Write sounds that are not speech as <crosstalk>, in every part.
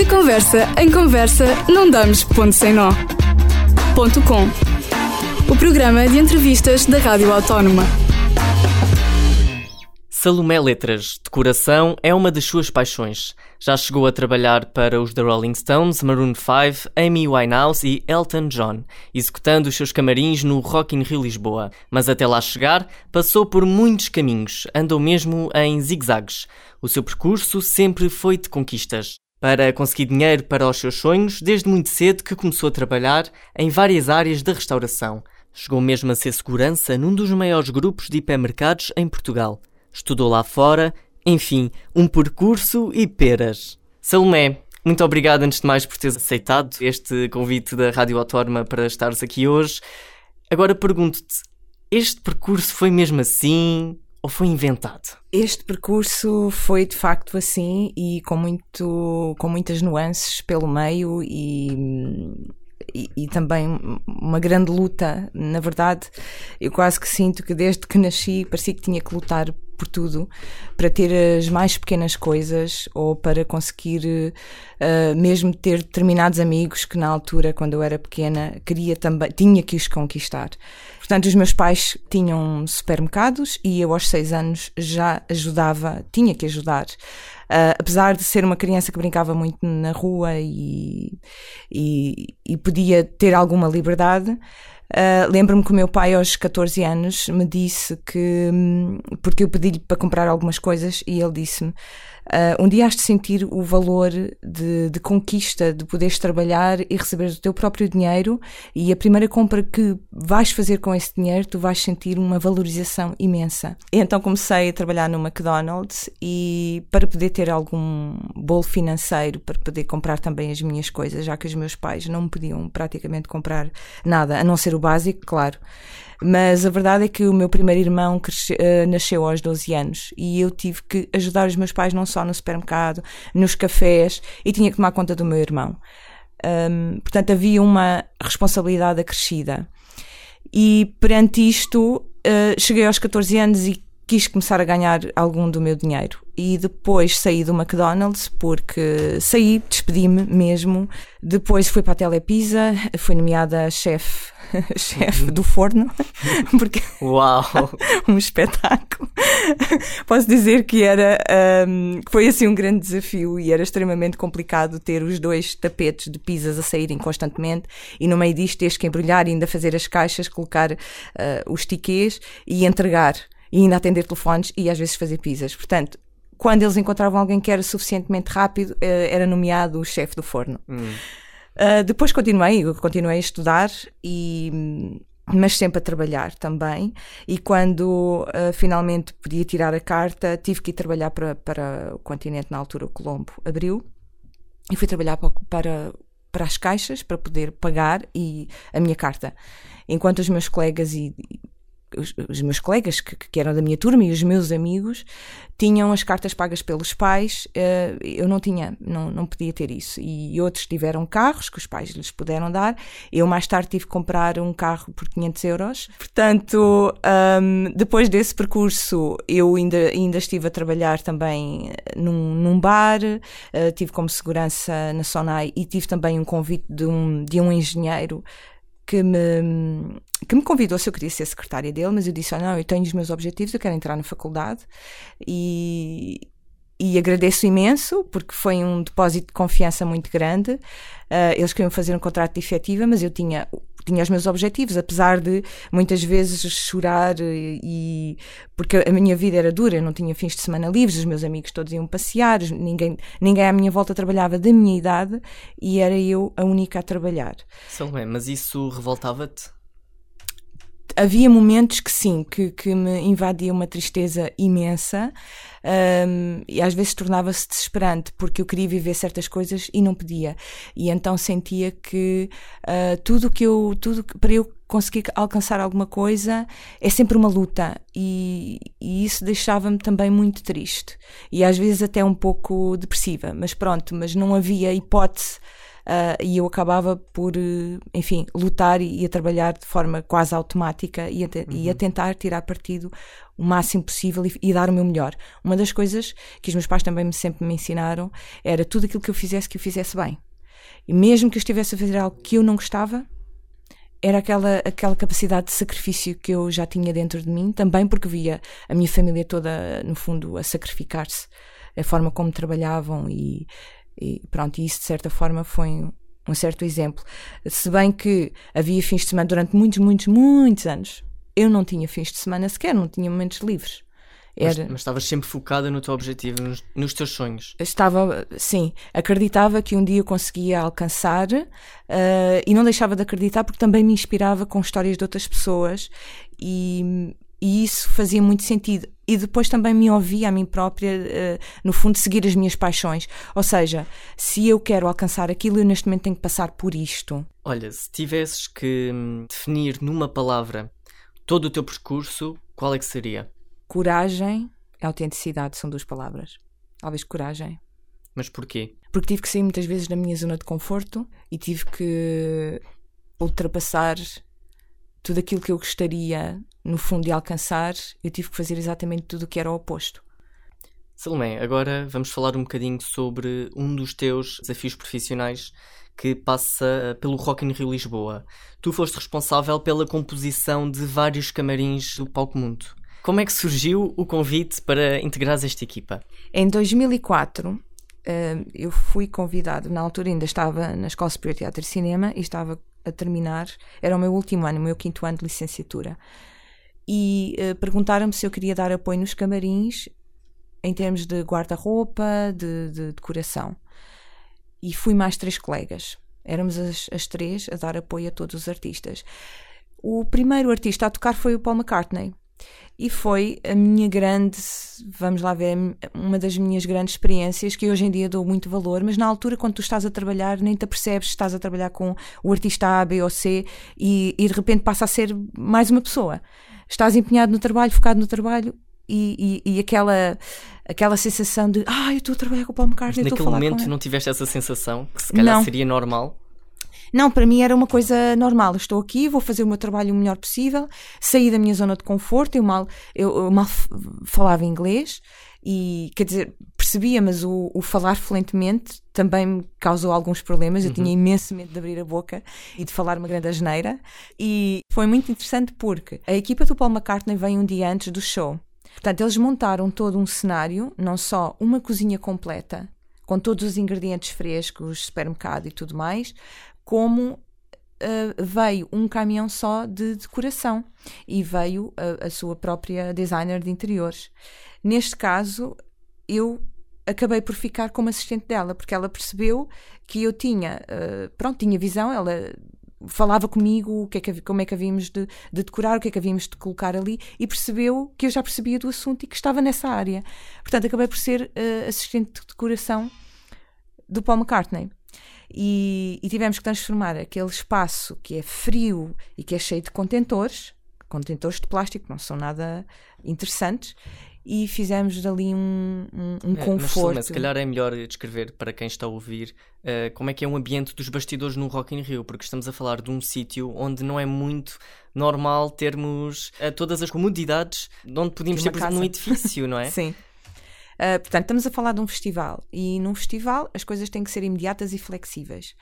De conversa em conversa, não damos ponto sem nó. Ponto com. O programa de entrevistas da Rádio Autónoma. Salomé Letras, decoração, é uma das suas paixões. Já chegou a trabalhar para os The Rolling Stones, Maroon 5, Amy Winehouse e Elton John, executando os seus camarins no Rock in Rio Lisboa. Mas até lá chegar, passou por muitos caminhos, andou mesmo em zigzags. O seu percurso sempre foi de conquistas. Para conseguir dinheiro para os seus sonhos, desde muito cedo que começou a trabalhar em várias áreas da restauração. Chegou mesmo a ser segurança num dos maiores grupos de hipermercados em Portugal estudou lá fora, enfim, um percurso e peras. Salomé, muito obrigado antes de mais por teres aceitado este convite da Rádio Autónoma para estares aqui hoje. Agora pergunto-te, este percurso foi mesmo assim ou foi inventado? Este percurso foi de facto assim e com, muito, com muitas nuances pelo meio e e, e, também uma grande luta. Na verdade, eu quase que sinto que desde que nasci parecia que tinha que lutar por tudo para ter as mais pequenas coisas ou para conseguir uh, mesmo ter determinados amigos que na altura, quando eu era pequena, queria também, tinha que os conquistar. Portanto, os meus pais tinham supermercados e eu aos seis anos já ajudava, tinha que ajudar Uh, apesar de ser uma criança que brincava muito na rua e, e, e podia ter alguma liberdade, Uh, Lembro-me que o meu pai, aos 14 anos, me disse que. Hum, porque eu pedi-lhe para comprar algumas coisas e ele disse-me: Uh, um dia has de sentir o valor de, de, conquista, de poderes trabalhar e receber o teu próprio dinheiro e a primeira compra que vais fazer com esse dinheiro, tu vais sentir uma valorização imensa. Então comecei a trabalhar no McDonald's e para poder ter algum bolo financeiro, para poder comprar também as minhas coisas, já que os meus pais não me podiam praticamente comprar nada, a não ser o básico, claro. Mas a verdade é que o meu primeiro irmão cresce, uh, nasceu aos 12 anos e eu tive que ajudar os meus pais não só no supermercado, nos cafés e tinha que tomar conta do meu irmão. Um, portanto, havia uma responsabilidade acrescida. E perante isto, uh, cheguei aos 14 anos e quis começar a ganhar algum do meu dinheiro. E depois saí do McDonald's porque saí, despedi-me mesmo. Depois fui para a Telepisa, fui nomeada chefe <laughs> chefe do forno, <laughs> porque Uau! <laughs> um espetáculo. Posso dizer que era um, foi assim um grande desafio e era extremamente complicado ter os dois tapetes de pizzas a saírem constantemente e no meio disto teres que embrulhar e ainda fazer as caixas, colocar uh, os tiquês e entregar e ainda atender telefones e às vezes fazer pizzas. Portanto, quando eles encontravam alguém que era suficientemente rápido, uh, era nomeado o chefe do forno. Hum. Uh, depois continuei, continuei a estudar e mas sempre a trabalhar também. E quando uh, finalmente podia tirar a carta, tive que ir trabalhar para, para o continente, na altura o Colombo abriu, e fui trabalhar para, para, para as caixas para poder pagar e a minha carta. Enquanto os meus colegas e, os, os, meus colegas que, que, eram da minha turma e os meus amigos tinham as cartas pagas pelos pais, uh, eu não tinha, não, não podia ter isso. E outros tiveram carros que os pais lhes puderam dar. Eu mais tarde tive que comprar um carro por 500 euros. Portanto, um, depois desse percurso, eu ainda, ainda estive a trabalhar também num, num bar, uh, tive como segurança na Sonai e tive também um convite de um, de um engenheiro que me, que me convidou se eu queria ser secretária dele, mas eu disse: oh, não, eu tenho os meus objetivos, eu quero entrar na faculdade. E, e agradeço imenso porque foi um depósito de confiança muito grande. Uh, eles queriam fazer um contrato de efetiva, mas eu tinha, tinha os meus objetivos, apesar de muitas vezes chorar e porque a minha vida era dura, eu não tinha fins de semana livres, os meus amigos todos iam passear, ninguém, ninguém à minha volta trabalhava da minha idade e era eu a única a trabalhar. Salomé, mas isso revoltava-te? Havia momentos que sim, que, que me invadia uma tristeza imensa um, e às vezes tornava-se desesperante porque eu queria viver certas coisas e não podia. E então sentia que uh, tudo que eu, tudo para eu conseguir alcançar alguma coisa é sempre uma luta. E, e isso deixava-me também muito triste. E às vezes até um pouco depressiva, mas pronto, mas não havia hipótese Uh, e eu acabava por, uh, enfim, lutar e, e, a trabalhar de forma quase automática e a, uhum. e a tentar tirar partido o máximo possível e, e, dar o meu melhor. Uma das coisas que os meus pais também me, sempre me ensinaram era tudo aquilo que eu fizesse que eu fizesse bem. E mesmo que eu estivesse a fazer algo que eu não gostava, era aquela, aquela capacidade de sacrifício que eu já tinha dentro de mim, também porque via a minha família toda, no fundo, a sacrificar-se, a forma como trabalhavam e e pronto, isso de certa forma foi um, certo exemplo. Se bem que havia fins de semana durante muitos, muitos, muitos anos, eu não tinha fins de semana sequer, não tinha momentos livres. Era... Mas, mas, estavas sempre focada no teu objetivo, nos, nos, teus sonhos. Estava, sim, acreditava que um dia eu conseguia alcançar uh, e não deixava de acreditar porque também me inspirava com histórias de outras pessoas e, e isso fazia muito sentido. E depois também me ouvia a mim própria, uh, no fundo, seguir as minhas paixões. Ou seja, se eu quero alcançar aquilo, eu neste momento tenho que passar por isto. Olha, se tivesses que hum, definir numa palavra todo o teu percurso, qual é que seria? Coragem e autenticidade são duas palavras. Talvez coragem. Mas porquê? Porque tive que sair muitas vezes da minha zona de conforto e tive que ultrapassar tudo aquilo que eu gostaria, no fundo, de alcançar, eu tive que fazer exatamente tudo o que era o oposto. Salomé, agora vamos falar um bocadinho sobre um dos teus desafios profissionais que passa pelo Rock in Rio Lisboa. Tu foste responsável pela composição de vários camarins do Palco Mundo. Como é que surgiu o convite para integrares esta equipa? Em 2004, eh, eu fui convidado, na altura ainda estava na Escola Superior de Teatro e Cinema e estava a terminar, era o meu último ano, o meu quinto ano de licenciatura. E uh, perguntaram-me se eu queria dar apoio nos camarins em termos de guarda-roupa, de, de, decoração. E fui mais três colegas. Éramos as, as três a dar apoio a todos os artistas. O primeiro artista a tocar foi o Paul McCartney. E foi a minha grande, vamos lá ver, uma das minhas grandes experiências que hoje em dia dou muito valor, mas na altura, quando tu estás a trabalhar, nem te apercebes que estás a trabalhar com o artista A, B ou C e, e de repente passa a ser mais uma pessoa. Estás empenhado no trabalho, focado no trabalho e, e, e, aquela, aquela sensação de ah, eu estou a trabalhar com o Paulo McCartney. Mas naquele momento não tiveste essa sensação que se calhar não. seria normal? Não, para mim era uma coisa normal. Estou aqui, vou fazer o meu trabalho o melhor possível, sair da minha zona de conforto. Eu mal, eu, eu mal falava inglês e, quer dizer, percebia, mas o, o, falar fluentemente também me causou alguns problemas. Eu uhum. tinha imenso medo de abrir a boca e de falar uma grande asneira. E foi muito interessante porque a equipa do Paul McCartney veio um dia antes do show. Portanto, eles montaram todo um cenário, não só uma cozinha completa, com todos os ingredientes frescos, supermercado e tudo mais, como Uh, veio um caminhão só de decoração e veio a, a, sua própria designer de interiores. Neste caso, eu acabei por ficar como assistente dela, porque ela percebeu que eu tinha, uh, pronto, tinha visão, ela falava comigo o que é que, como é que havíamos de, de, decorar, o que é que havíamos de colocar ali e percebeu que eu já percebia do assunto e que estava nessa área. Portanto, acabei por ser uh, assistente de decoração do Paul McCartney. E, e, tivemos que transformar aquele espaço que é frio e que é cheio de contentores, contentores de plástico, não são nada interessantes, e fizemos dali um, um, um é, conforto. Mas, se calhar é melhor descrever para quem está a ouvir uh, como é que é um ambiente dos bastidores no Rock in Rio, porque estamos a falar de um sítio onde não é muito normal termos uh, todas as comodidades onde podíamos ter, por exemplo, num edifício, não é? <laughs> Sim. Uh, portanto, estamos a falar de um festival e num festival as coisas têm que ser imediatas e flexíveis.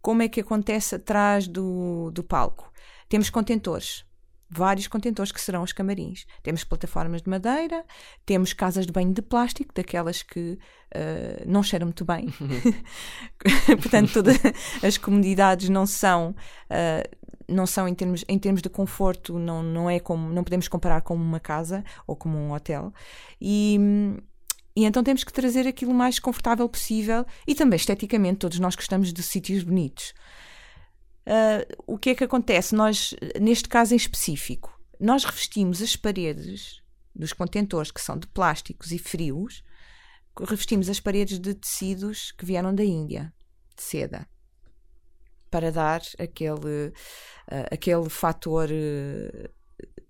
Como é que acontece atrás do, do palco? Temos contentores, vários contentores que serão os camarins. Temos plataformas de madeira, temos casas de banho de plástico, daquelas que uh, não cheiram muito bem. <laughs> Portanto, todas as comodidades não são. Uh, não são em termos, em termos de conforto, não, não é como não podemos comparar com uma casa ou como um hotel. E, e então temos que trazer aquilo mais confortável possível e também esteticamente, todos nós gostamos de sítios bonitos. Uh, o que é que acontece? Nós, neste caso em específico, nós revestimos as paredes dos contentores que são de plásticos e frios, revestimos as paredes de tecidos que vieram da Índia, de seda, para dar aquele, uh, aquele fator uh,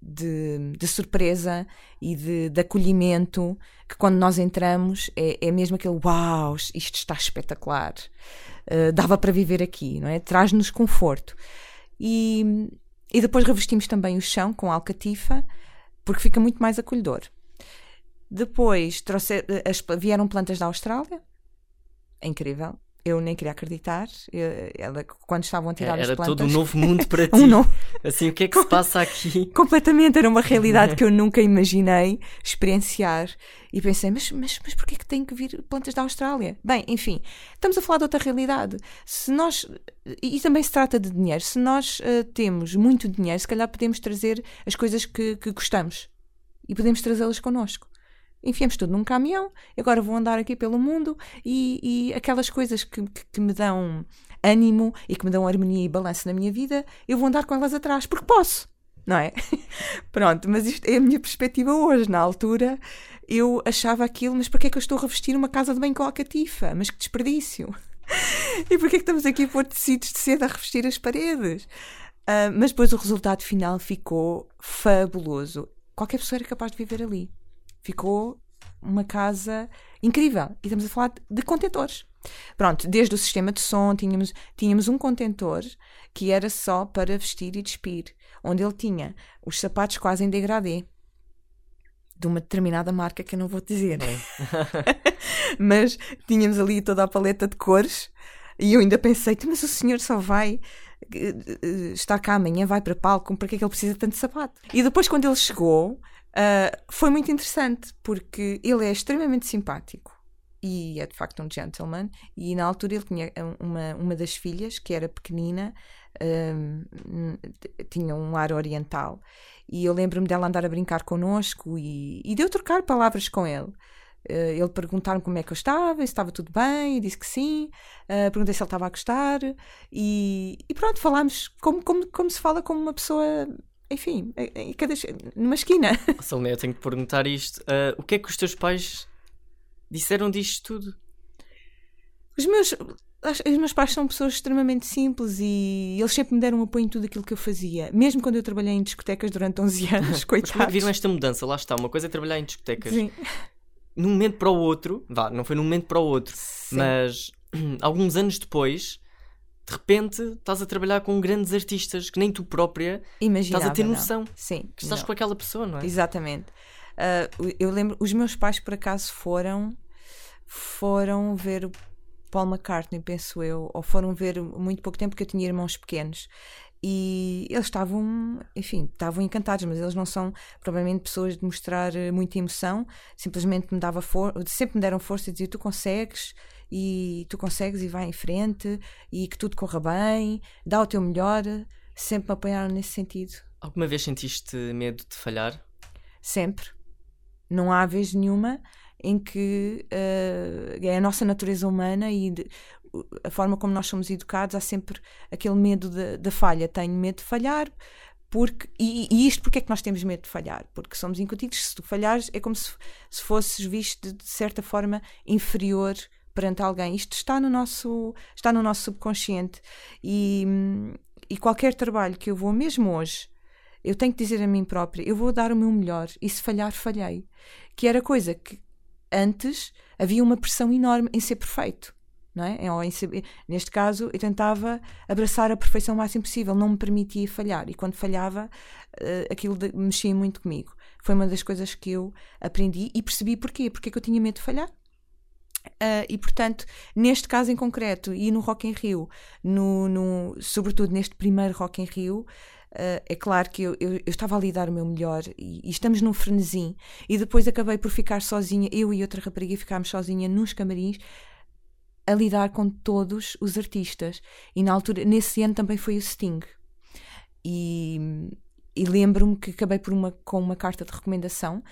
de, de, surpresa e de, de, acolhimento que quando nós entramos é, é mesmo aquele uau, isto está espetacular, uh, dava para viver aqui, não é? Traz-nos conforto. E, e depois revestimos também o chão com alcatifa, porque fica muito mais acolhedor. Depois trouxe, as, vieram plantas da Austrália, é incrível eu nem queria acreditar. ela, quando estavam a tirar é, as plantas. Era todo um novo mundo <laughs> para ti. um novo... Assim, o que é que se passa aqui? <laughs> Completamente, era uma realidade que eu nunca imaginei experienciar. E pensei, mas, mas, mas porquê que tem que vir plantas da Austrália? Bem, enfim, estamos a falar de outra realidade. Se nós. E também se trata de dinheiro. Se nós uh, temos muito dinheiro, se calhar podemos trazer as coisas que, que gostamos. E podemos trazê-las connosco enfiamos tudo num caminhão, agora vou andar aqui pelo mundo e, e aquelas coisas que, que, que, me dão ânimo e que me dão harmonia e balanço na minha vida, eu vou andar com elas atrás, porque posso, não é? <laughs> Pronto, mas isto é a minha perspectiva hoje. Na altura eu achava aquilo, mas porquê é que eu estou a revestir uma casa de bem com a catifa? Mas que desperdício! <laughs> e porquê é que estamos aqui a pôr tecidos de seda a revestir as paredes? Uh, mas depois o resultado final ficou fabuloso. Qualquer pessoa era capaz de viver ali. Ficou uma casa incrível. E estamos a falar de contentores. Pronto, desde o sistema de som, tínhamos, tínhamos um contentor que era só para vestir e despir, onde ele tinha os sapatos quase em degradê de uma determinada marca que eu não vou dizer. <laughs> <laughs> mas tínhamos ali toda a paleta de cores e eu ainda pensei, mas o senhor só vai estar cá amanhã, vai para palco, para que é que ele precisa tanto de sapato? E depois, quando ele chegou, Uh, foi muito interessante porque ele é extremamente simpático e é de facto um gentleman. E na altura ele tinha uma, uma das filhas que era pequenina, um, tinha um ar oriental. E eu lembro-me dela andar a brincar connosco e, e de eu trocar palavras com ele. Uh, ele perguntaram como é que eu estava, se estava tudo bem, eu disse que sim. Uh, perguntei se ele estava a gostar e, e pronto, falámos como, como, como se fala com uma pessoa enfim, em cada, numa esquina. <laughs> Salomé, eu tenho que perguntar isto. Uh, o que é que os teus pais disseram disto tudo? Os meus, os meus pais são pessoas extremamente simples e eles sempre me deram apoio em tudo aquilo que eu fazia. Mesmo quando eu trabalhei em discotecas durante 11 anos, coitados. <laughs> Mas como é viram esta mudança? Lá está, uma coisa é trabalhar em discotecas. Sim. Num momento para o outro, vá, não foi num momento para o outro, Sim. mas <clears throat> alguns anos depois de repente estás a trabalhar com grandes artistas que nem tu própria Imaginava, estás a ter noção não. Sim, que estás não. com aquela pessoa, não é? Exatamente. Uh, eu lembro, os meus pais por acaso foram foram ver o Paul McCartney, penso eu, ou foram ver muito pouco tempo porque eu tinha irmãos pequenos e eles estavam, enfim, estavam encantados, mas eles não são provavelmente pessoas de mostrar eh, muita emoção, simplesmente me dava sempre me deram força e diziam tu consegues e tu consegues e vai em frente e que tudo corra bem, dá o teu melhor, sempre me apoiaram nesse sentido. Alguma vez sentiste medo de falhar? Sempre. Não há vez nenhuma em que uh, é a nossa natureza humana e de, a forma como nós somos educados, há sempre aquele medo da falha. Tenho medo de falhar, porque, e, e, isto porque é que nós temos medo de falhar? Porque somos incutidos, se tu falhares é como se, se fosses visto de, de certa forma inferior perante alguém. Isto está no nosso, está no nosso subconsciente. E, e qualquer trabalho que eu vou, mesmo hoje, eu tenho que dizer a mim própria: eu vou dar o meu melhor e se falhar, falhei. Que era coisa que antes havia uma pressão enorme em ser perfeito. Não é? Neste caso, eu tentava abraçar a perfeição o máximo possível, não me permitia falhar. E quando falhava, uh, aquilo mexia muito comigo. Foi uma das coisas que eu aprendi e percebi porquê. Porque é que eu tinha medo de falhar. Uh, e portanto, neste caso em concreto e no Rock in Rio, no, no, sobretudo neste primeiro Rock in Rio, uh, é claro que eu, eu, eu, estava a dar o meu melhor e, e, estamos num frenesim. E depois acabei por ficar sozinha, eu e outra rapariga ficámos sozinha nos camarins a lidar com todos os artistas. E na altura, nesse ano também foi o Sting. E e lembro-me que acabei por uma, com uma carta de recomendação.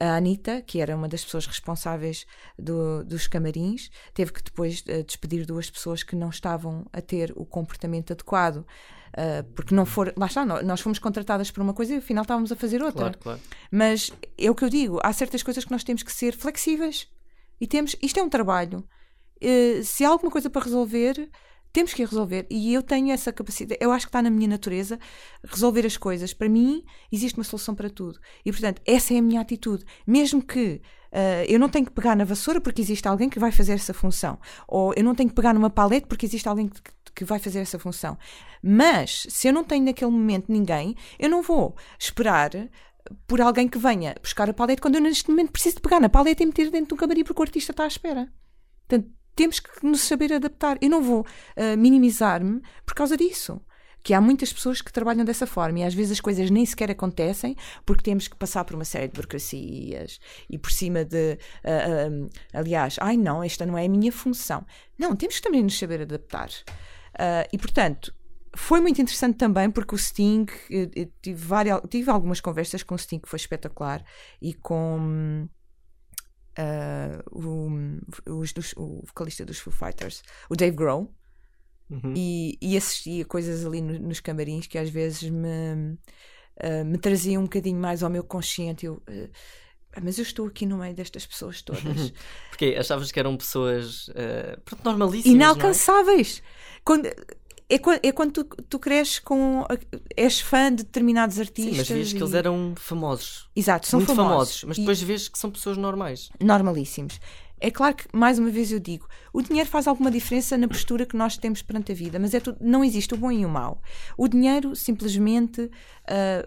A Anitta, que era uma das pessoas responsáveis do, dos camarins, teve que depois uh, despedir duas pessoas que não estavam a ter o comportamento adequado. Uh, porque não for. Lá está, nós fomos contratadas por uma coisa e afinal estávamos a fazer outra. Claro, claro. Mas é o que eu digo: há certas coisas que nós temos que ser flexíveis. E temos. Isto é um trabalho. Uh, se há alguma coisa para resolver, temos que resolver. E eu tenho essa capacidade, eu acho que está na minha natureza resolver as coisas. Para mim, existe uma solução para tudo. E, portanto, essa é a minha atitude. Mesmo que uh, eu não tenho que pegar na vassoura porque existe alguém que vai fazer essa função. Ou eu não tenho que pegar numa palete porque existe alguém que, que vai fazer essa função. Mas, se eu não tenho naquele momento ninguém, eu não vou esperar por alguém que venha buscar a paleta quando eu neste momento preciso de pegar na paleta e meter dentro de um camarim porque o artista está à espera. Portanto, temos que nos saber adaptar. Eu não vou uh, minimizar-me por causa disso. Que há muitas pessoas que trabalham dessa forma e às vezes as coisas nem sequer acontecem porque temos que passar por uma série de burocracias e por cima de. Uh, uh, aliás, ai não, esta não é a minha função. Não, temos que também nos saber adaptar. e portanto, foi muito interessante também porque o Sting, tive, várias, tive algumas conversas com o Sting que foi espetacular e com uh, o, o, o, vocalista dos Foo Fighters, o Dave Grohl, uhum. e, e assistia coisas ali no, nos camarins que às vezes me, uh, me traziam um bocadinho mais ao meu consciente. Eu, uh, mas eu estou aqui no meio destas pessoas todas. <laughs> Porque achavas que eram pessoas uh, normalíssimas? Inalcançáveis. É? Quando, é, é quando tu, tu cresces com. és fã de determinados artistas. Sim, mas vês e... que eles eram famosos. Exato, são muito famosos. famosos mas depois e... vês que são pessoas normais. Normalíssimos. É claro que, mais uma vez eu digo, o dinheiro faz alguma diferença na postura que nós temos perante a vida, mas é tudo, não existe o bom e o mau. O dinheiro simplesmente uh,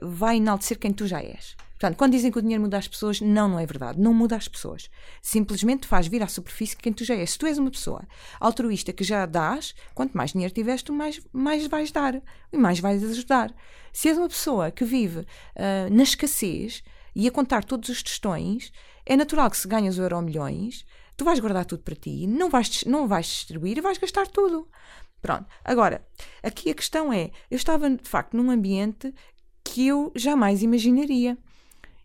vai enaltecer quem tu já és. Portanto, quando dizem que o dinheiro muda as pessoas, não, não é verdade. Não muda as pessoas. Simplesmente faz vir à superfície quem tu já és. Se tu és uma pessoa altruísta que já dás, quanto mais dinheiro tiveres, tu mais, mais vais dar e mais vais ajudar. Se és uma pessoa que vive uh, na escassez e a contar todos os tostões, é natural que se ganhas o euro milhões, tu vais guardar tudo para ti, não vais, não vais distribuir e vais gastar tudo. Pronto. Agora, aqui a questão é: eu estava de facto num ambiente que eu jamais imaginaria.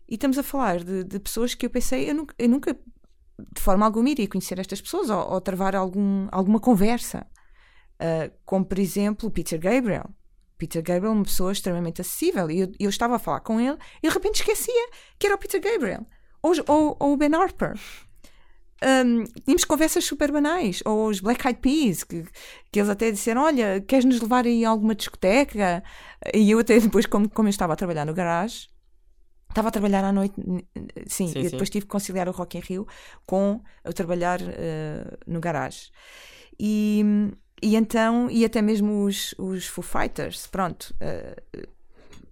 E estamos a falar de, de pessoas que eu pensei, eu nunca, eu nunca, de forma alguma, iria conhecer estas pessoas ou, ou travar algum, alguma conversa. Uh, como, por exemplo, Peter Gabriel. Peter Gabriel é uma pessoa extremamente acessível. E eu, eu, estava a falar com ele e de repente esquecia que era o Peter Gabriel. Ou, ou, ou o Ben Harper. Um, tínhamos conversas super banais, ou os Black Eyed Peas, que, que eles até disseram: Olha, queres nos levar aí a alguma discoteca? E eu, até depois, como, como eu estava a trabalhar no garagem, Estava a trabalhar à noite, sim, sim e depois sim. tive que conciliar o Rock in Rio com o trabalhar uh, no garagem. E, e então, e até mesmo os, os Foo Fighters, pronto, uh,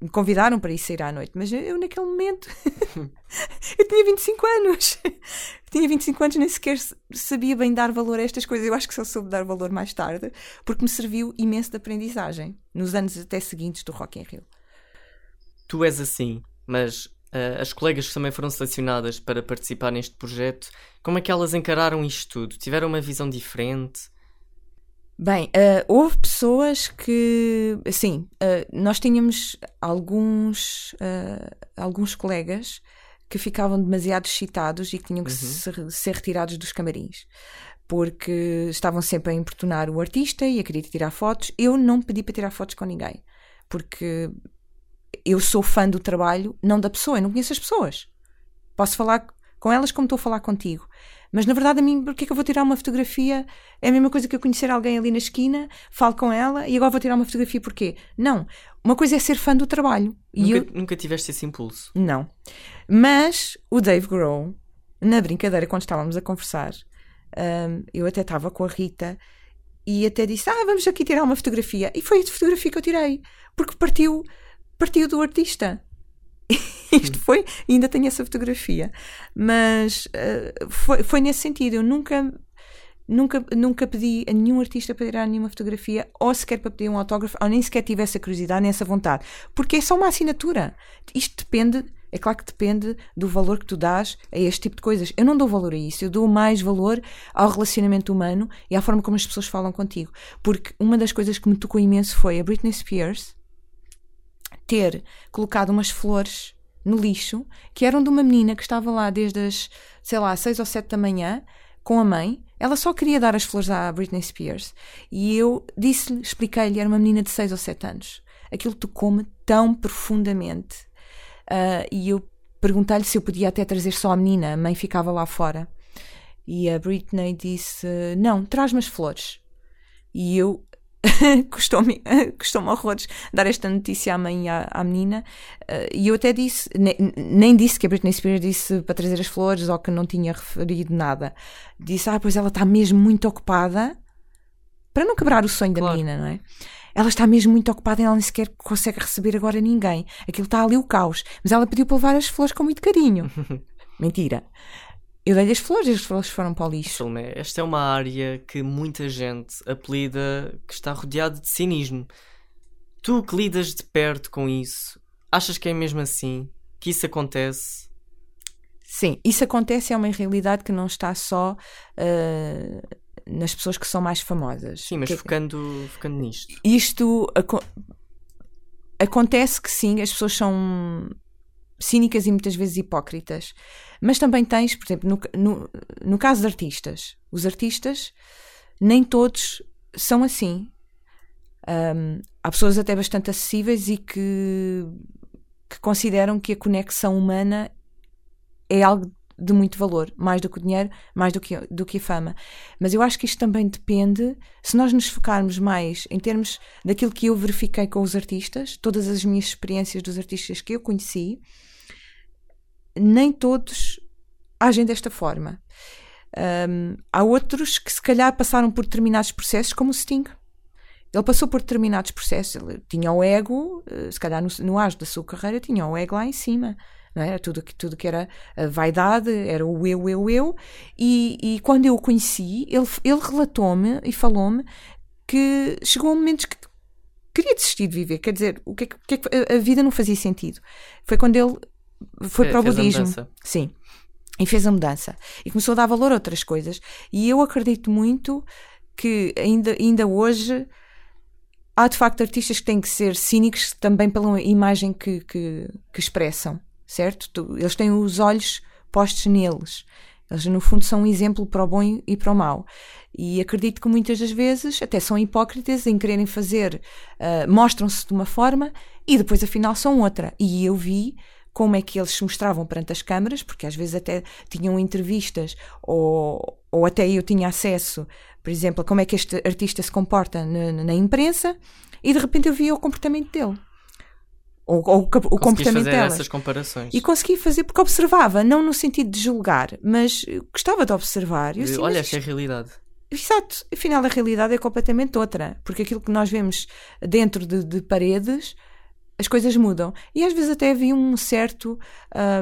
me convidaram para ir sair à noite, mas eu naquele momento <laughs> <laughs> eu tinha 25 anos. <laughs> tinha 25 anos, nem sequer sabia bem dar valor a estas coisas. Eu acho que só soube dar valor mais tarde, porque me serviu imenso de aprendizagem nos anos até seguintes do Rock in Rio. Tu és assim, mas uh, as colegas que também foram selecionadas para participar neste projeto, como é que elas encararam isto tudo? Tiveram uma visão diferente? Bem, uh, houve pessoas que, sim, uh, nós tínhamos alguns, alguns colegas que ficavam demasiado excitados e que tinham que uhum. ser, ser retirados dos camarins porque estavam sempre a importunar o artista e a querer tirar fotos. Eu não pedi para tirar fotos com ninguém, porque eu sou fã do trabalho, não da pessoa, eu não conheço as pessoas. Posso falar com elas como estou a falar contigo. Mas na verdade, a mim, porque é que eu vou tirar uma fotografia? É a mesma coisa que eu conhecer alguém ali na esquina, falo com ela e agora vou tirar uma fotografia porquê? Não. Uma coisa é ser fã do trabalho. Nunca, eu... nunca tiveste esse impulso? Não. Mas o Dave Grohl, na brincadeira, quando estávamos a conversar, um, eu até estava com a Rita e até disse: Ah, vamos aqui tirar uma fotografia. E foi a fotografia que eu tirei, porque partiu partiu do artista. <laughs> Isto foi, ainda tenho essa fotografia, mas uh, foi, foi nesse sentido. Eu nunca, nunca, nunca pedi a nenhum artista para tirar nenhuma fotografia, ou sequer para pedir um autógrafo, ou nem sequer tive essa curiosidade, nem essa vontade, porque é só uma assinatura. Isto depende, é claro que depende do valor que tu dás a este tipo de coisas. Eu não dou valor a isso, eu dou mais valor ao relacionamento humano e à forma como as pessoas falam contigo. Porque uma das coisas que me tocou imenso foi a Britney Spears ter colocado umas flores no lixo que eram de uma menina que estava lá desde as, sei lá, 6 ou 7 da manhã com a mãe. Ela só queria dar as flores à Britney Spears. E eu disse-lhe, expliquei-lhe, era uma menina de 6 ou 7 anos. Aquilo tocou-me tão profundamente. Uh, e eu perguntei-lhe se eu podia até trazer só a menina. A mãe ficava lá fora. E a Britney disse: Não, traz-me as flores. E eu <laughs> custou-me <laughs> custou horrores dar esta notícia à mãe e à, à menina. Uh, e eu até disse, nem, nem, disse que a Britney Spears disse para trazer as flores ou que não tinha referido nada. Disse, ah, pois ela está mesmo muito ocupada para não quebrar o sonho claro. da menina, não é? Ela está mesmo muito ocupada e ela nem sequer consegue receber agora ninguém. Aquilo está ali o caos. Mas ela pediu para levar as flores com muito carinho. <laughs> Mentira. Eu dei-lhe as flores e as flores foram para o lixo. Salomé, esta é uma área que muita gente apelida que está rodeada de cinismo. Tu que lidas de perto com isso, achas que é mesmo assim? Que isso acontece? Sim, isso acontece, é uma realidade que não está só uh, nas pessoas que são mais famosas. Sim, mas que, focando, focando nisto. Isto aco acontece que sim, as pessoas são cínicas e muitas vezes hipócritas. Mas também tens, por exemplo, no, no, no caso de artistas, os artistas nem todos são assim. Um, há pessoas até bastante acessíveis e que, que consideram que a conexão humana é algo de muito valor, mais do que o dinheiro, mais do que, do que a fama. Mas eu acho que isto também depende, se nós nos focarmos mais em termos daquilo que eu verifiquei com os artistas, todas as minhas experiências dos artistas que eu conheci, nem todos agem desta forma. Um, há outros que se calhar passaram por determinados processos, como o Sting. Ele passou por determinados processos, ele tinha o ego, eh, se calhar no, no auge da sua carreira, tinha o ego lá em cima. Não é? era tudo, tudo que era a vaidade, era o eu, eu, eu. E, e quando eu o conheci, ele, ele relatou-me e falou-me que chegou a momentos que queria desistir de viver. Quer dizer, o que, é que, é a vida não fazia sentido. Foi quando ele foi para o budismo. Sim. E fez a mudança. E começou a dar valor a outras coisas. E eu acredito muito que ainda, ainda hoje há de facto artistas que têm que ser cínicos também pela imagem que, que, que expressam, certo? Eles têm os olhos postos neles. Eles, no fundo, são um exemplo para o bom e para o mau. E acredito que muitas das vezes até são hipócritas em quererem fazer, uh, mostram-se de uma forma e depois, afinal, são outra. E eu vi como é que eles se mostravam perante as câmaras, porque às vezes até tinham entrevistas ou, ou até eu tinha acesso, por exemplo, a como é que este artista se comporta na, na imprensa e de repente eu via o comportamento dele. Ou, ou o comportamento fazer essas comparações. E consegui fazer porque observava, não no sentido de julgar, mas gostava de observar. Eu, assim, Olha, esta é a realidade. Exato, afinal a realidade é completamente outra, porque aquilo que nós vemos dentro de, de paredes as coisas mudam. E às vezes até havia um certo.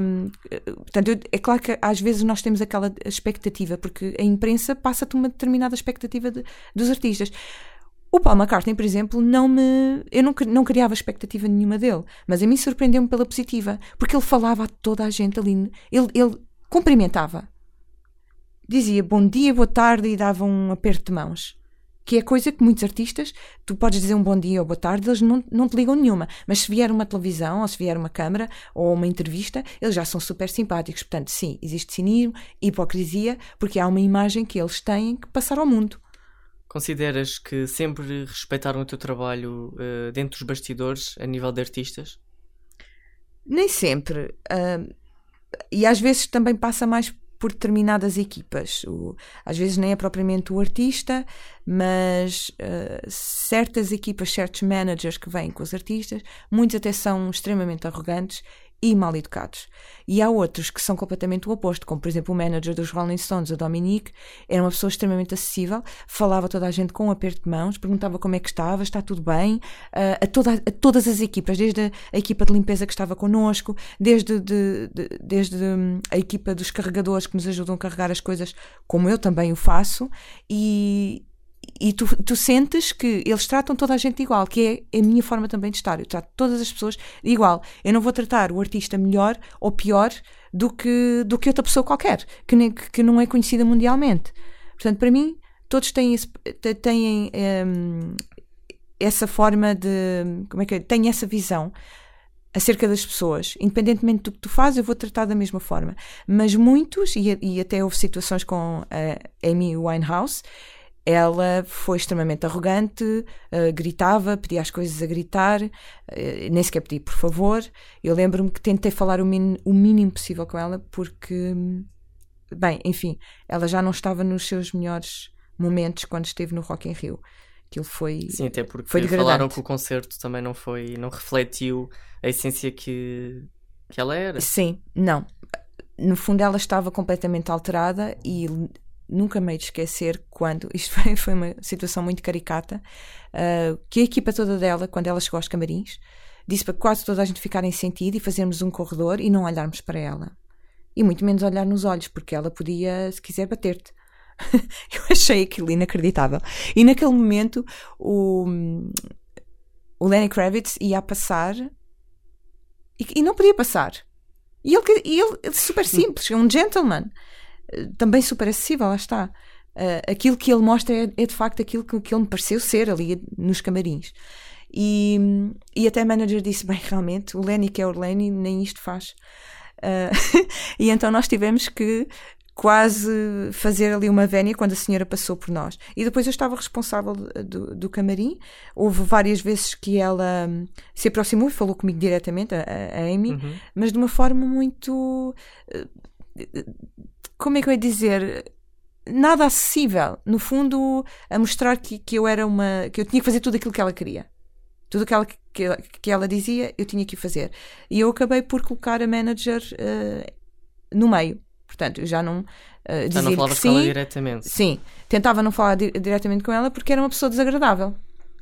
Um, portanto, eu, é claro que às vezes nós temos aquela expectativa, porque a imprensa passa-te uma determinada expectativa de, dos artistas. O Paul McCartney, por exemplo, não me. Eu não, não criava expectativa nenhuma dele, mas a mim surpreendeu-me pela positiva, porque ele falava a toda a gente ali. Ele, ele cumprimentava. Dizia bom dia, boa tarde e dava um aperto de mãos que é coisa que muitos artistas, tu podes dizer um bom dia ou boa tarde, eles não, não te ligam nenhuma. Mas se vier uma televisão, ou se vier uma câmara, ou uma entrevista, eles já são super simpáticos. Portanto, sim, existe cinismo, hipocrisia, porque há uma imagem que eles têm que passar ao mundo. Consideras que sempre respeitaram o teu trabalho uh, dentro dos bastidores, a nível de artistas? Nem sempre. Uh, e às vezes também passa mais por determinadas equipas. O, às vezes nem é propriamente o artista, mas uh, certas equipas, certos managers que vêm com os artistas, muitos até são extremamente arrogantes e mal educados. E há outros que são completamente o oposto, como por exemplo o manager dos Rolling Stones, o Dominique, era uma pessoa extremamente acessível, falava a toda a gente com um aperto de mãos, perguntava como é que estava, está tudo bem, uh, a, toda, a todas as equipas, desde a, a, equipa de limpeza que estava connosco, desde, de, de, desde hum, a equipa dos carregadores que nos ajudam a carregar as coisas, como eu também o faço, e, e tu, tu, sentes que eles tratam toda a gente igual, que é a minha forma também de estar. Eu trato todas as pessoas igual. Eu não vou tratar o artista melhor ou pior do que, do que outra pessoa qualquer, que, nem, que não é conhecida mundialmente. Portanto, para mim, todos têm, esse, têm um, essa forma de. Como é que é? Têm essa visão acerca das pessoas. Independentemente do que tu fazes, eu vou tratar da mesma forma. Mas muitos, e, e até houve situações com a Amy Winehouse ela foi extremamente arrogante, uh, gritava, pedia as coisas a gritar, uh, nem sequer pedi por favor. Eu lembro-me que tentei falar o, o, mínimo possível com ela, porque, bem, enfim, ela já não estava nos seus melhores momentos quando esteve no Rock in Rio. Aquilo foi. Sim, até porque foi falaram que o concerto também não foi, não refletiu a essência que, que ela era. Sim, não. No fundo, ela estava completamente alterada e nunca me hei de esquecer quando, <laughs> isto foi, foi uma situação muito caricata, uh, que a equipa toda dela, quando ela chegou aos camarins, disse para quase toda a gente ficar em sentido e fazermos um corredor e não olharmos para ela. E muito menos olhar nos olhos, porque ela podia, se quiser, bater-te. <laughs> Eu achei aquilo inacreditável. E naquele momento o, o Lenny Kravitz ia a passar e, e não podia passar. E ele, e ele super simples, um gentleman também super acessível, lá está. Uh, aquilo que ele mostra é, é, de facto aquilo que, que ele me pareceu ser ali nos camarins. E, e até a manager disse: bem, realmente, o Lenny que é o Lenny, nem isto faz. Uh, <laughs> e então nós tivemos que quase fazer ali uma vénia quando a senhora passou por nós. E depois eu estava responsável do, do camarim. Houve várias vezes que ela hum, se aproximou e falou comigo diretamente, a, a Amy, uhum. mas de uma forma muito. Como é que eu ia dizer? Nada acessível. No fundo, a mostrar que, que eu era uma. que eu tinha que fazer tudo aquilo que ela queria. Tudo aquilo que, que, que ela dizia, eu tinha que fazer. E eu acabei por colocar a manager uh, no meio. Portanto, eu já não. Uh, já não falava com ela diretamente. Sim, tentava não falar di diretamente com ela porque era uma pessoa desagradável.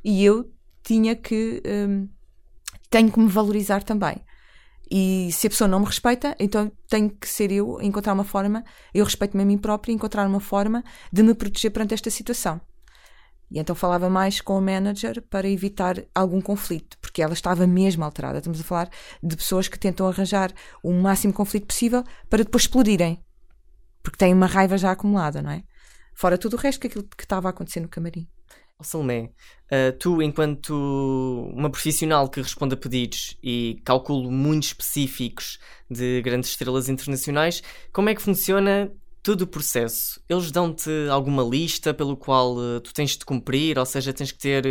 E eu tinha que. Um, tenho que me valorizar também. E se a pessoa não me respeita, então tenho que ser eu encontrar uma forma, eu respeito-me a mim própria, encontrar uma forma de me proteger perante esta situação. E então falava mais com o manager para evitar algum conflito, porque ela estava mesmo alterada. Estamos a falar de pessoas que tentam arranjar o máximo conflito possível para depois explodirem, porque têm uma raiva já acumulada, não é? Fora tudo o resto que aquilo que estava a acontecer no camarim. Oh, Salomé, uh, tu, enquanto uma profissional que responde a pedidos e cálculo muito específicos de grandes estrelas internacionais, como é que funciona todo o processo? Eles dão-te alguma lista pelo qual uh, tu tens de cumprir, ou seja, tens que ter,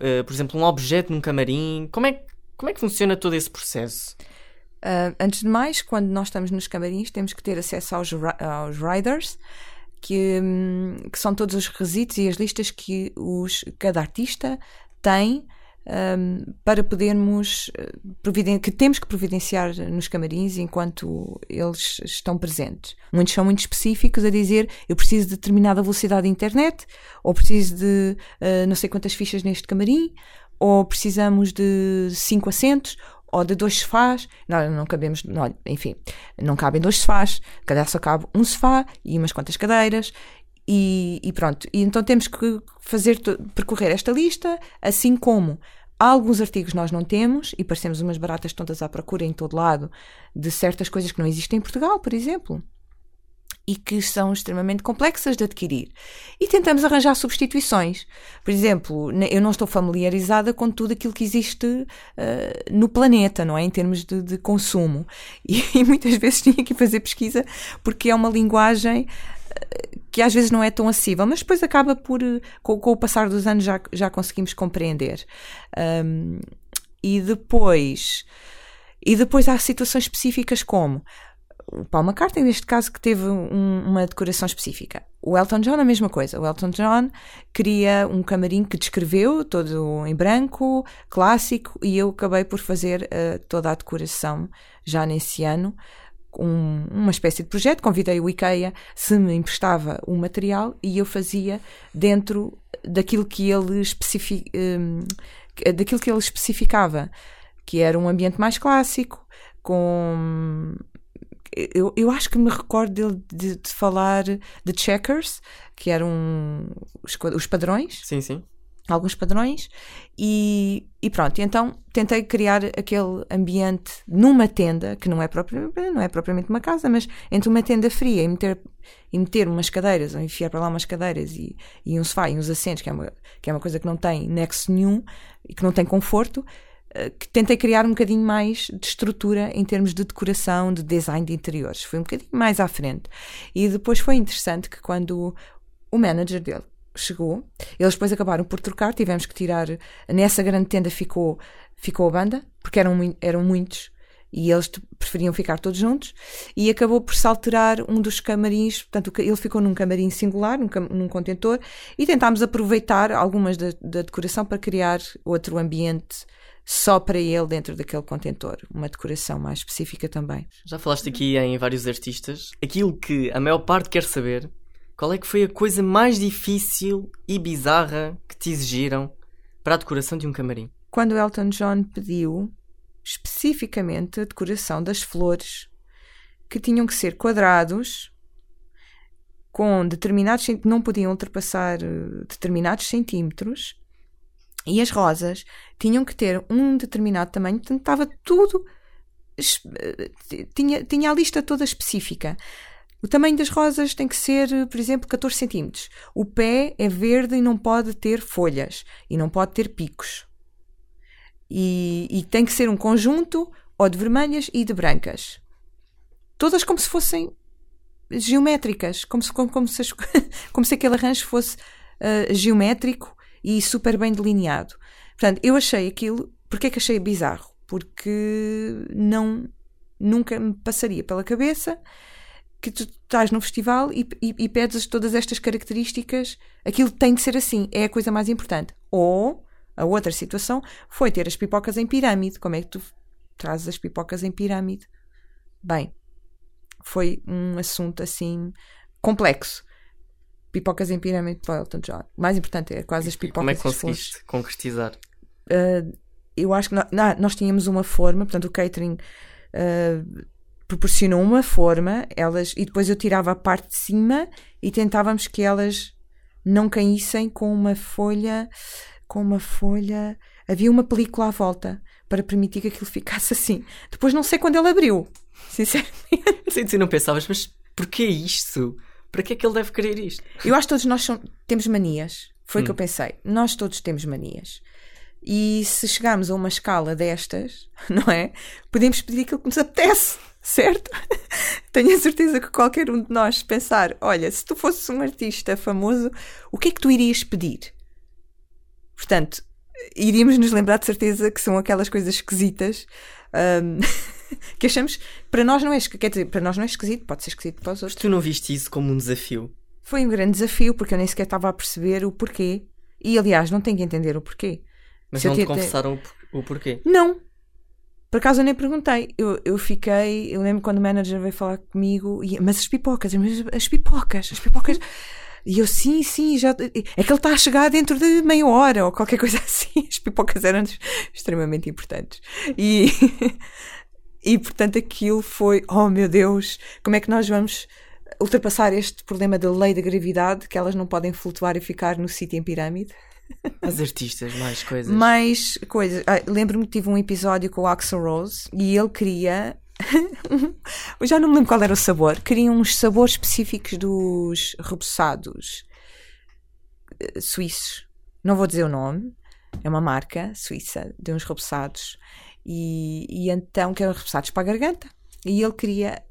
uh, por exemplo, um objeto num camarim? Como é, como é que funciona todo esse processo? antes de mais, quando nós estamos nos camarins, temos que ter acesso aos, aos riders que, hum, que são todos os requisitos e as listas que os, cada artista tem um, para podermos eh, que temos que providenciar nos camarins enquanto eles estão presentes. Muitos são muito específicos a dizer eu preciso de determinada velocidade de internet, ou preciso de uh, não sei quantas fichas neste camarim, ou precisamos de cinco assentos, ou de dois sofás. Não, não cabemos, não, enfim, não cabem dois sofás, cada só cabe um sofá e umas quantas cadeiras. E, e pronto, e então temos que fazer percorrer esta lista, assim como alguns artigos nós não temos e parecemos umas baratas tontas à procura em todo lado de certas coisas que não existem em Portugal, por exemplo e que são extremamente complexas de adquirir. E tentamos arranjar substituições. Por exemplo, eu não estou familiarizada com tudo aquilo que existe uh, no planeta, não é? Em termos de, de consumo. <laughs> E, e, muitas vezes tinha que fazer pesquisa porque é uma linguagem uh, que às vezes não é tão acessível, mas depois acaba por, uh, com, com, o passar dos anos, já, já conseguimos compreender. Um, e depois. E depois há situações específicas como o Paul McCartney, neste caso, que teve um, uma decoração específica. O Elton John, a mesma coisa. O Elton John queria um camarim que descreveu, todo em branco, clássico, e eu acabei por fazer uh, toda a decoração já nesse ano. Um, uma espécie de projeto, convidei o IKEA se me emprestava o material e eu fazia dentro daquilo que ele, especific, um, daquilo que ele especificava, que era um ambiente mais clássico, com eu, eu acho que me recordo dele de, de falar de checkers, que eram os, os padrões. Sim, sim alguns padrões e, e pronto, então tentei criar aquele ambiente numa tenda, que não é, próprio, não é propriamente uma casa, mas entre uma tenda fria e meter, e meter umas cadeiras, ou enfiar para lá umas cadeiras e, e um sofá e uns assentos, que é, uma, que é uma coisa que não tem nexo nenhum e que não tem conforto, que tentei criar um bocadinho mais de estrutura em termos de decoração, de design de interiores. Foi um bocadinho mais à frente. E depois foi interessante que quando o manager dele chegou, eles depois acabaram por trocar, tivemos que tirar. Nessa grande tenda ficou, ficou a banda, porque eram, eram muitos. E eles preferiam ficar todos juntos e acabou por se alterar um dos camarins, portanto ele ficou num camarim singular, num, num contentor e tentámos aproveitar algumas da, da decoração para criar outro ambiente só para ele dentro daquele contentor, uma decoração mais específica também. Já falaste aqui em vários artistas. Aquilo que a maior parte quer saber, qual é que foi a coisa mais difícil e bizarra que te exigiram para a decoração de um camarim? Quando Elton John pediu especificamente a decoração das flores que tinham que ser quadrados com determinados não podiam ultrapassar eh, determinados centímetros e as rosas tinham que ter um determinado tamanho, portanto estava tudo. Tinha, tinha a lista toda específica. O tamanho das rosas tem que ser, por exemplo, 14 centímetros. O pé é verde e não pode ter folhas e não pode ter picos. E, e tem que ser um conjunto ou de vermelhas e de brancas. Todas como se fossem geométricas, como se, como, como se, <laughs> como se aquele arranjo fosse uh, geométrico e super bem delineado. Portanto, eu achei aquilo. Porquê que achei bizarro? Porque não. Nunca me passaria pela cabeça que tu estás num festival e, e, e pedes todas estas características. Aquilo tem de ser assim, é a coisa mais importante. Ou a outra situação foi ter as pipocas em pirâmide. Como é que tu trazes as pipocas em pirâmide? Bem, foi um assunto assim complexo pipocas em pirâmide para Elton John. O mais importante é quase as pipocas. Como é que conseguiste concretizar? Uh, eu acho que nós, nós, tínhamos uma forma, portanto, o catering uh, proporcionou uma forma, elas, e depois eu tirava a parte de cima e tentávamos que elas não caíssem com uma folha, com uma folha. Havia uma película à volta para permitir que aquilo ficasse assim. Depois não sei quando ele abriu, sinceramente. Sim, sim, não pensavas, mas porquê isto? Para que é que ele deve querer isto? Eu acho que todos nós temos manias. Foi o hum. que eu hum. pensei. Nós todos temos manias. E se chegarmos a uma escala destas, <laughs> não é? Podemos pedir aquilo que nos apetece, <laughs> certo? <laughs> Tenho a certeza que qualquer um de nós pensar: olha, se tu fosses um artista famoso, o que é que tu irias pedir? Portanto, iríamos nos lembrar de certeza que são aquelas coisas esquisitas. Um, <laughs> que achamos para nós não é quer dizer, para nós não é esquisito, pode ser esquisito para os outros. Mas tu não viste isso como um desafio? Foi um grande desafio porque eu nem sequer estava a perceber o porquê. E aliás, não tenho que entender o porquê. Mas Se não te confessaram o porquê? Não. Por acaso eu nem perguntei. Eu, eu fiquei. Eu lembro quando o manager veio falar comigo. E, mas as pipocas, mas as pipocas, as pipocas. E eu, sim, sim, já. É que ele está a chegar dentro de meia hora ou qualquer coisa <laughs> assim. As pipocas eram extremamente importantes. E. <laughs> E portanto aquilo foi, oh meu Deus, como é que nós vamos ultrapassar este problema da lei da gravidade, que elas não podem flutuar e ficar no sítio em pirâmide? As artistas, mais coisas. Mais coisas. Ah, Lembro-me que tive um episódio com o Axel Rose e ele queria. <laughs> Eu já não me lembro qual era o sabor. Queria uns sabores específicos dos reboçados eh, suíços. Não vou dizer o nome. É uma marca suíça de uns reboçados e, e então, que eram repassados para a garganta, e ele queria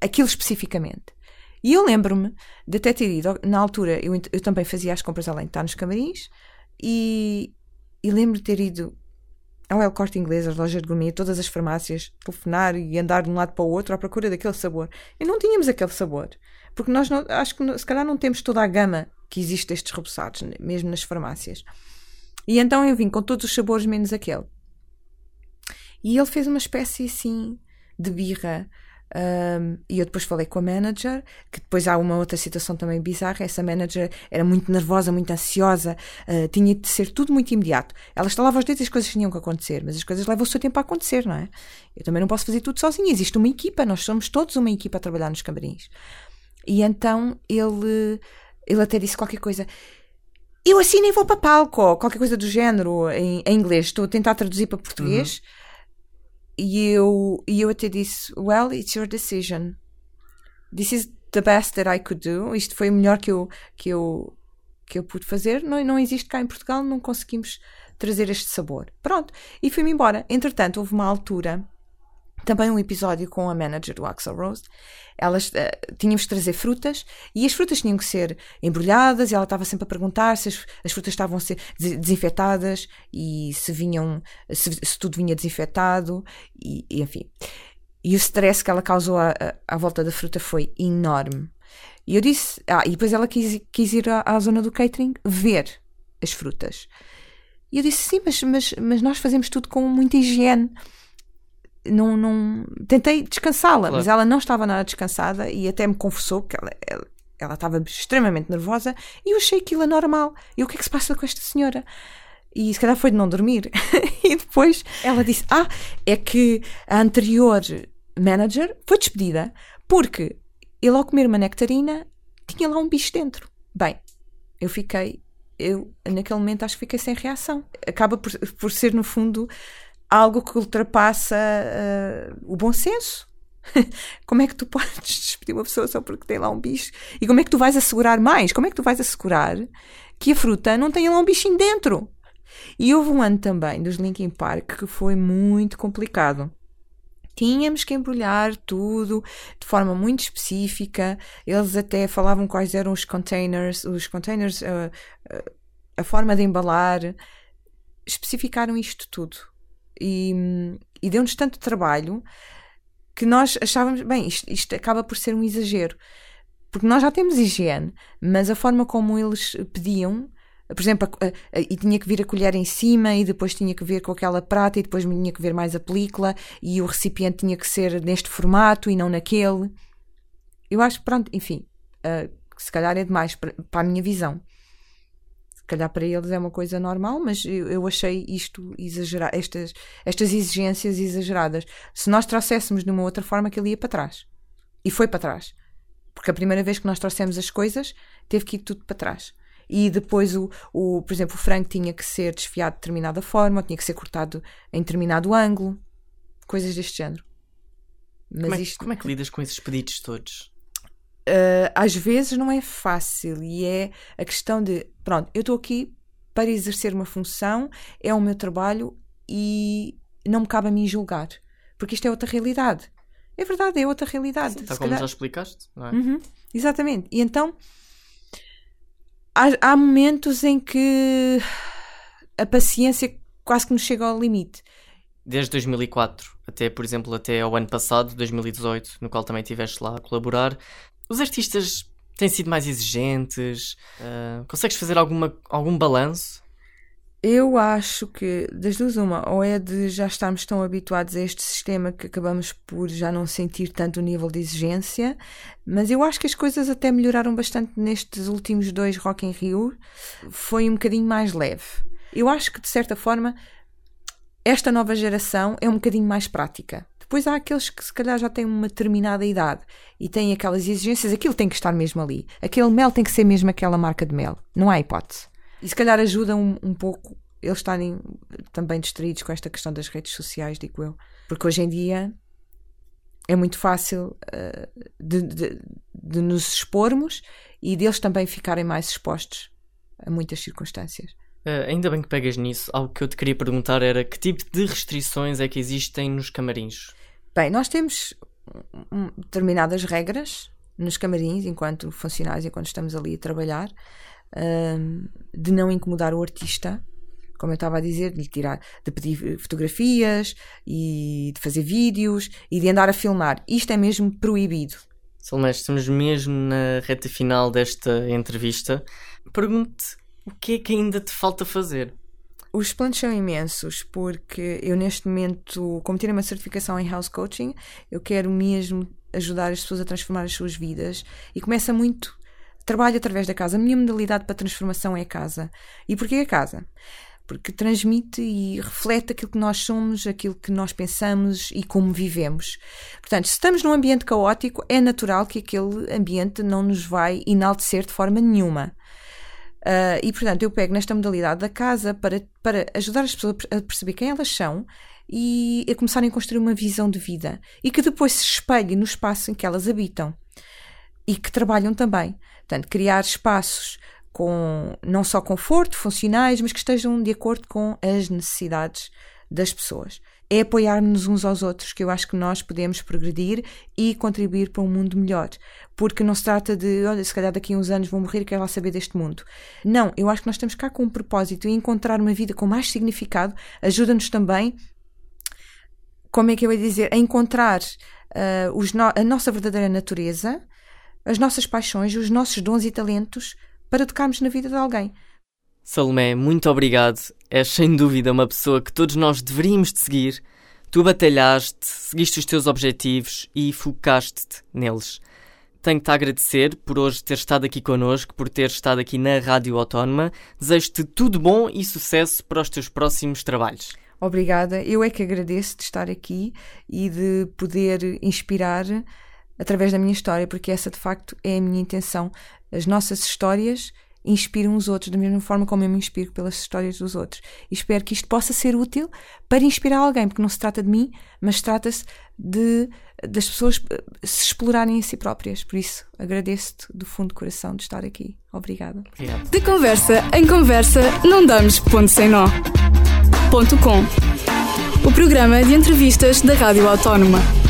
aquilo especificamente. E eu lembro-me de até ter ido, na altura, eu, eu também fazia as compras além de estar nos camarins, e, e lembro de ter ido ao El Corte Inglês, as lojas de gourmet, todas as farmácias, telefonar e andar de um lado para o outro à procura daquele sabor. E não tínhamos aquele sabor. Porque nós não, acho que se calhar não temos toda a gama que existe destes reboçados, mesmo nas farmácias. E então eu vim com todos os sabores menos aquele. E ele fez uma espécie assim de birra. Um, e eu depois falei com a manager, que depois há uma outra situação também bizarra. Essa manager era muito nervosa, muito ansiosa, uh, tinha de ser tudo muito imediato. Ela estalava os dedos e as coisas tinham que acontecer, mas as coisas levam o seu tempo a acontecer, não é? Eu também não posso fazer tudo sozinha. Existe uma equipa, nós somos todos uma equipa a trabalhar nos camarins. E então ele, ele até disse qualquer coisa. Eu assim nem vou para palco, qualquer coisa do género em, em inglês. Estou a tentar traduzir para português. Uhum e eu, e eu até disse: Well, it's your decision. This is the best that I could do. Isto foi o melhor que eu, que eu, que eu pude fazer. Não, não existe cá em Portugal, não conseguimos trazer este sabor. Pronto, e fui-me embora. Entretanto, houve uma altura também um episódio com a manager do Axel Rose. Elas uh, tínhamos de trazer frutas e as frutas tinham que ser embrulhadas e ela estava sempre a perguntar se as, as frutas estavam a ser desinfetadas e se vinham se, se tudo vinha desinfetado e, e, enfim. E o stress que ela causou à, à volta da fruta foi enorme. E eu disse, ah, e depois ela quis, quis ir à, à zona do catering ver as frutas. E eu disse, sim, mas, mas, mas nós fazemos tudo com muita higiene não, não tentei descansá-la, claro. mas ela não estava nada descansada e até me confessou que ela, ela, ela, estava extremamente nervosa e eu achei aquilo anormal. E o que é que se passa com esta senhora? E se calhar foi de não dormir. <laughs> e depois ela disse: Ah, é que a anterior manager foi despedida porque ele, ao comer uma nectarina, tinha lá um bicho dentro. Bem, eu fiquei, eu naquele momento acho que fiquei sem reação. Acaba por, por ser, no fundo, algo que ultrapassa uh, o bom senso. <laughs> como é que tu podes <laughs> despedir uma pessoa só porque tem lá um bicho? E como é que tu vais assegurar mais? Como é que tu vais assegurar que a fruta não tenha lá um bichinho dentro? E houve um ano também dos Linkin Park que foi muito complicado. Tínhamos que embrulhar tudo de forma muito específica. Eles até falavam quais eram os containers, os containers, uh, uh, a forma de embalar. Especificaram isto tudo e, e deu-nos tanto trabalho que nós achávamos, bem, isto, isto acaba por ser um exagero. Porque nós já temos higiene, mas a forma como eles pediam por exemplo, a, a, e tinha que vir a colher em cima, e depois tinha que ver com aquela prata, e depois tinha que ver mais a película, e o recipiente tinha que ser neste formato e não naquele. Eu acho, pronto, enfim, uh, se calhar é demais para a minha visão calhar para eles é uma coisa normal, mas eu, eu achei isto exagerado, estas, estas exigências exageradas. Se nós trouxéssemos de uma outra forma, que ele ia para trás. E foi para trás. Porque a primeira vez que nós trouxemos as coisas, teve que ir tudo para trás. E depois, o, o, por exemplo, o frango tinha que ser desfiado de determinada forma, tinha que ser cortado em determinado ângulo, coisas deste género. Mas como, é, isto... como é que lidas com esses pedidos todos? Uh, às vezes não é fácil e é a questão de, pronto, eu estou aqui para exercer uma função, é o meu trabalho e não me cabe a mim julgar, porque isto é outra realidade. É verdade, é outra realidade. Sim, está como calhar... já explicaste, não é? Uhum, exatamente. E então há, há momentos em que a paciência quase que nos chega ao limite desde 2004 até, por exemplo, até ao ano passado, 2018, no qual também estiveste lá a colaborar, os artistas têm sido mais exigentes? Uh, consegues fazer alguma, algum balanço? Eu acho que das duas uma, ou é de já estarmos tão habituados a este sistema que acabamos por já não sentir tanto o nível de exigência, mas eu acho que as coisas até melhoraram bastante nestes últimos dois Rock in Rio, foi um bocadinho mais leve. Eu acho que de certa forma esta nova geração é um bocadinho mais prática. Depois há aqueles que se calhar já têm uma determinada idade e têm aquelas exigências, aquilo tem que estar mesmo ali. Aquele mel tem que ser mesmo aquela marca de mel. Não há hipótese. E se calhar ajuda um, um pouco eles estarem também distraídos com esta questão das redes sociais, digo eu. Porque hoje em dia é muito fácil uh, de, de, de nos expormos e deles também ficarem mais expostos a muitas circunstâncias. Uh, ainda bem que pegas nisso. Algo que eu te queria perguntar era que tipo de restrições é que existem nos camarins? Bem, nós temos determinadas regras nos camarins, enquanto funcionários, enquanto estamos ali a trabalhar, uh, de não incomodar o artista, como eu estava a dizer, de lhe tirar, de pedir fotografias e de fazer vídeos e de andar a filmar. Isto é mesmo proibido. Salmestre, estamos mesmo na reta final desta entrevista. Pergunto-te o que é que ainda te falta fazer? Os planos são imensos, porque eu neste momento, como tirei uma certificação em House Coaching, eu quero mesmo ajudar as pessoas a transformar as suas vidas e começa muito trabalho através da casa. A minha modalidade para transformação é a casa. E porquê a casa? Porque transmite e reflete aquilo que nós somos, aquilo que nós pensamos e como vivemos. Portanto, se estamos num ambiente caótico, é natural que aquele ambiente não nos vai enaltecer de forma nenhuma. Uh, e portanto, eu pego nesta modalidade da casa para, para ajudar as pessoas a perceber quem elas são e a começarem a construir uma visão de vida e que depois se espelhe no espaço em que elas habitam e que trabalham também. Portanto, criar espaços com não só conforto, funcionais, mas que estejam de acordo com as necessidades das pessoas. É apoiar-nos uns aos outros que eu acho que nós podemos progredir e contribuir para um mundo melhor. Porque não se trata de, olha, se calhar daqui a uns anos vou morrer e quero lá saber deste mundo. Não, eu acho que nós estamos cá com um propósito e encontrar uma vida com mais significado ajuda-nos também, como é que eu ia dizer, a encontrar uh, os no a nossa verdadeira natureza, as nossas paixões, os nossos dons e talentos para tocarmos na vida de alguém. Salomé, muito obrigado. És sem dúvida uma pessoa que todos nós deveríamos de seguir. Tu batalhaste, seguiste os teus objetivos e focaste-te neles. Tenho-te a agradecer por hoje ter estado aqui connosco, por ter estado aqui na Rádio Autónoma. Desejo-te tudo bom e sucesso para os teus próximos trabalhos. Obrigada. Eu é que agradeço de estar aqui e de poder inspirar através da minha história, porque essa de facto é a minha intenção. As nossas histórias inspiram os outros da mesma forma como eu me inspiro pelas histórias dos outros. E espero que isto possa ser útil para inspirar alguém, porque não se trata de mim, mas trata-se de das pessoas eh, se explorarem a si próprias. Por isso, agradeço-te do fundo do coração de estar aqui. Obrigada. Obrigado. De conversa em conversa, não damos ponto sem nó. Ponto com. O programa de entrevistas da Rádio Autónoma.